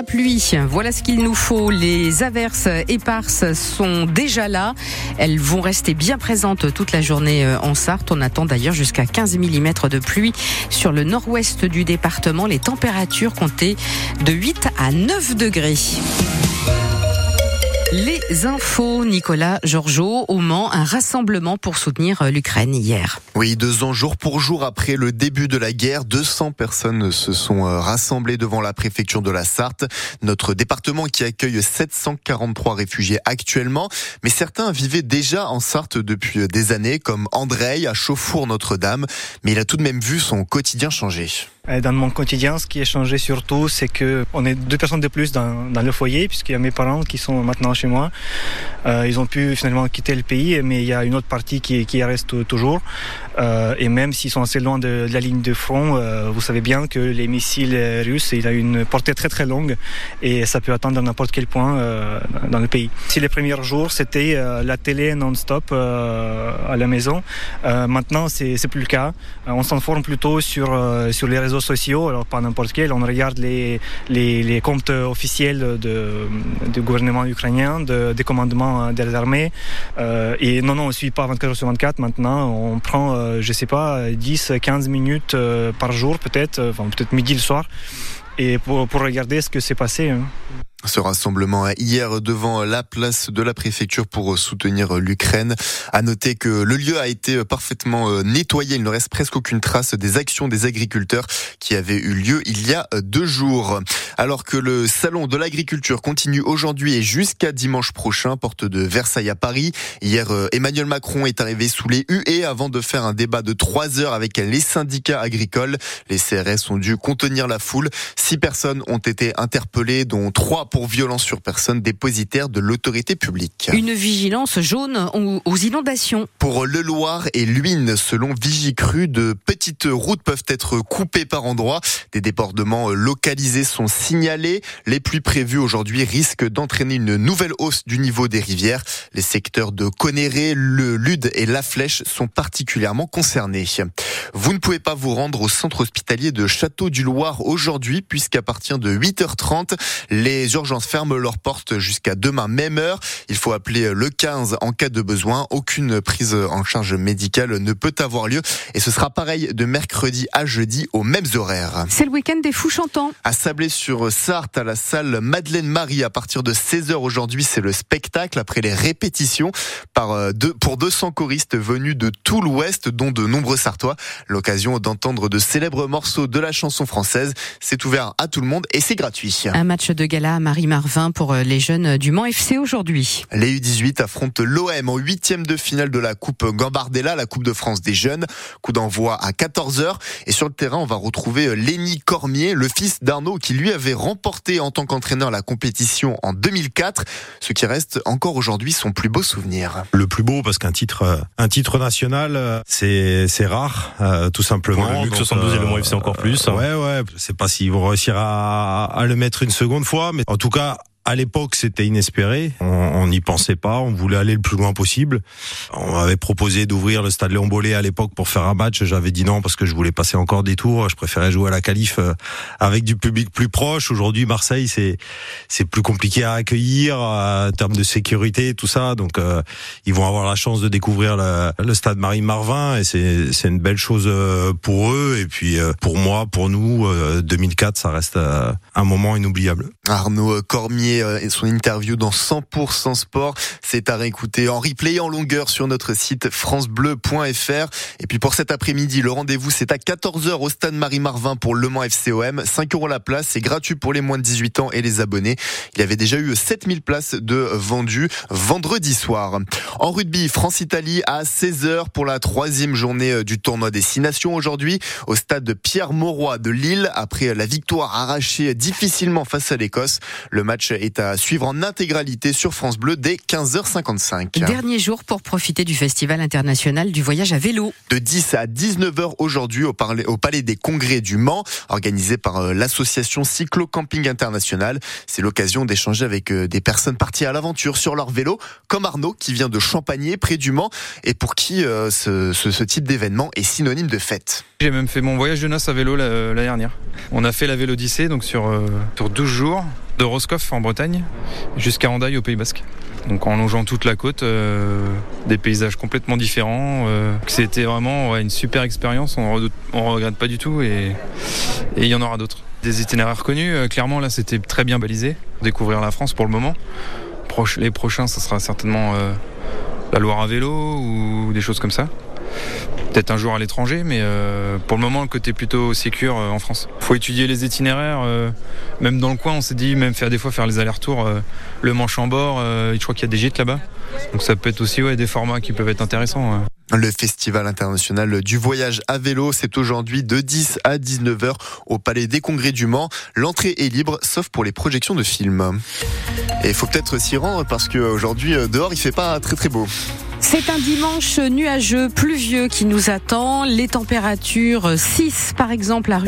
parapluie. Voilà ce qu'il nous faut. Les averses éparses sont déjà là. Elles vont rester bien présentes toute la journée euh, en Sarthe. On attend d'ailleurs jusqu'à 15 mm de pluie sur le nord-ouest du département. Les températures comptaient de 8 à 9 degrés. Les infos, Nicolas Georgeot, au Mans, un rassemblement pour soutenir euh, l'Ukraine hier. Oui, deux ans jour pour jour après le début de la guerre, 200 personnes se sont euh, rassemblées devant la préfecture de la Sarthe, notre département qui accueille 743 réfugiés actuellement. Mais certains vivaient déjà en Sarthe depuis des années, comme André à Chauffour-Notre-Dame. Mais il a tout de même vu son quotidien changer. Euh, dans mon quotidien, ce qui a changé surtout, c'est que on est deux personnes de plus dans, le foyer, puisqu'il y a mes parents qui sont maintenant chez moi. Euh, ils ont pu finalement quitter le pays, mais il y a une autre partie qui, reste toujours. Euh, et même s'ils sont assez loin de, la ligne de front, vous savez bien que les missiles russes, il a une portée très très longue et ça peut atteindre n'importe quel point dans le pays. Si les premiers jours c'était la télé non-stop à la maison, maintenant c'est plus le cas. on s'informe plutôt sur sur les réseaux sociaux, alors pas n'importe quel. On regarde les, les, comptes officiels de, du gouvernement ukrainien, de, des commandements des armées. Euh, et non, non, on ne suit pas 24 heures sur 24 maintenant. On prend, euh, je sais pas, 10, 15 minutes euh, par jour peut-être, enfin peut-être midi le soir, et pour, pour regarder ce que s'est passé. Hein. Ce rassemblement hier devant la place de la préfecture pour soutenir l'Ukraine. À noter que le lieu a été parfaitement nettoyé. Il ne reste presque aucune trace des actions des agriculteurs qui avaient eu lieu il y a deux jours. Alors que le salon de l'agriculture continue aujourd'hui et jusqu'à dimanche prochain, porte de Versailles à Paris. Hier, Emmanuel Macron est arrivé sous les huées avant de faire un débat de trois heures avec les syndicats agricoles. Les CRS ont dû contenir la foule. Six personnes ont été interpellées, dont trois pour violence sur personne dépositaire de l'autorité publique. Une vigilance jaune aux inondations. Pour le Loir et l'Huine, selon Vigicru, de petites routes peuvent être coupées par endroits. Des débordements localisés sont signalés. Les pluies prévues aujourd'hui risquent d'entraîner une nouvelle hausse du niveau des rivières. Les secteurs de Conéré, le Lude et La Flèche sont particulièrement concernés. Vous ne pouvez pas vous rendre au centre hospitalier de Château du Loir aujourd'hui puisqu'à partir de 8h30, les urgences ferment leurs portes jusqu'à demain même heure. Il faut appeler le 15 en cas de besoin. Aucune prise en charge médicale ne peut avoir lieu et ce sera pareil de mercredi à jeudi aux mêmes horaires. C'est le week-end des fous chantants. À Sablé-sur-Sarthe, à la salle Madeleine Marie, à partir de 16h aujourd'hui, c'est le spectacle après les répétitions par deux, pour 200 choristes venus de tout l'Ouest, dont de nombreux Sartois. L'occasion d'entendre de célèbres morceaux de la chanson française. C'est ouvert à tout le monde et c'est gratuit. Un match de gala à Marie-Marvin pour les jeunes du Mans FC aujourd'hui. Les U18 affrontent l'OM en huitième de finale de la Coupe Gambardella, la Coupe de France des jeunes. Coup d'envoi à 14h. Et sur le terrain, on va retrouver Lenny Cormier, le fils d'Arnaud, qui lui avait remporté en tant qu'entraîneur la compétition en 2004. Ce qui reste encore aujourd'hui son plus beau souvenir. Le plus beau, parce qu'un titre, un titre national, c'est, c'est rare, euh, tout simplement. Ouais, le 72 et le Mans FC encore plus. Euh, ouais, ouais. Je sais pas s'ils vont réussir à, à le mettre une seconde fois, mais en tout cas, à l'époque, c'était inespéré. On n'y pensait pas. On voulait aller le plus loin possible. On m'avait proposé d'ouvrir le stade Léon Bollet à l'époque pour faire un match. J'avais dit non parce que je voulais passer encore des tours. Je préférais jouer à la qualif avec du public plus proche. Aujourd'hui, Marseille, c'est c'est plus compliqué à accueillir en termes de sécurité, tout ça. Donc, euh, ils vont avoir la chance de découvrir le, stade Marie-Marvin et c'est c'est une belle chose pour eux. Et puis pour moi, pour nous, 2004, ça reste un moment inoubliable. Arnaud Cormier et son interview dans 100% sport. C'est à réécouter en replay en longueur sur notre site francebleu.fr. Et puis pour cet après-midi, le rendez-vous c'est à 14h au stade Marie-Marvin pour Le Mans FCOM. 5 euros la place, c'est gratuit pour les moins de 18 ans et les abonnés. Il y avait déjà eu 7000 places de vendues vendredi soir. En rugby, France-Italie à 16h pour la troisième journée du tournoi Destination aujourd'hui au stade de Pierre-Mauroy de Lille après la victoire arrachée difficilement face à l'Écosse. Le match est à suivre en intégralité sur France Bleu dès 15h55. Dernier jour pour profiter du Festival international du voyage à vélo. De 10 à 19h aujourd'hui au, au Palais des Congrès du Mans, organisé par l'association Cyclo Camping International. C'est l'occasion d'échanger avec des personnes parties à l'aventure sur leur vélo, comme Arnaud qui vient de Champagné, près du Mans, et pour qui euh, ce, ce, ce, type d'événement est synonyme de fête. J'ai même fait mon voyage de noces à vélo l'année dernière. On a fait la Vélodyssée donc sur, euh, sur 12 jours. De Roscoff en Bretagne jusqu'à Andaille au Pays Basque. Donc en longeant toute la côte, euh, des paysages complètement différents. Euh, C'était vraiment une super expérience, on ne regrette pas du tout et il y en aura d'autres. Des itinéraires connus, euh, clairement là c'était très bien balisé. Découvrir la France pour le moment. Les prochains, ça sera certainement la Loire à vélo ou des choses comme ça. Peut-être un jour à l'étranger, mais euh, pour le moment, le côté plutôt sécure euh, en France. faut étudier les itinéraires. euh, même dans le coin, on s'est dit, même faire des fois faire les allers-retours, le manche en bord. je crois qu'il y a des gîtes là-bas. Donc ça peut être aussi ouais, des formats qui peuvent être intéressants. Le Festival international du voyage à vélo, c'est aujourd'hui de 10 à 19h au Palais des Congrès du Mans. L'entrée est libre, sauf pour les projections de films. Et il faut peut-être s'y rendre parce qu'aujourd'hui, dehors, il fait pas très très beau. C'est un dimanche nuageux, pluvieux qui nous attend. Les températures 6 par exemple à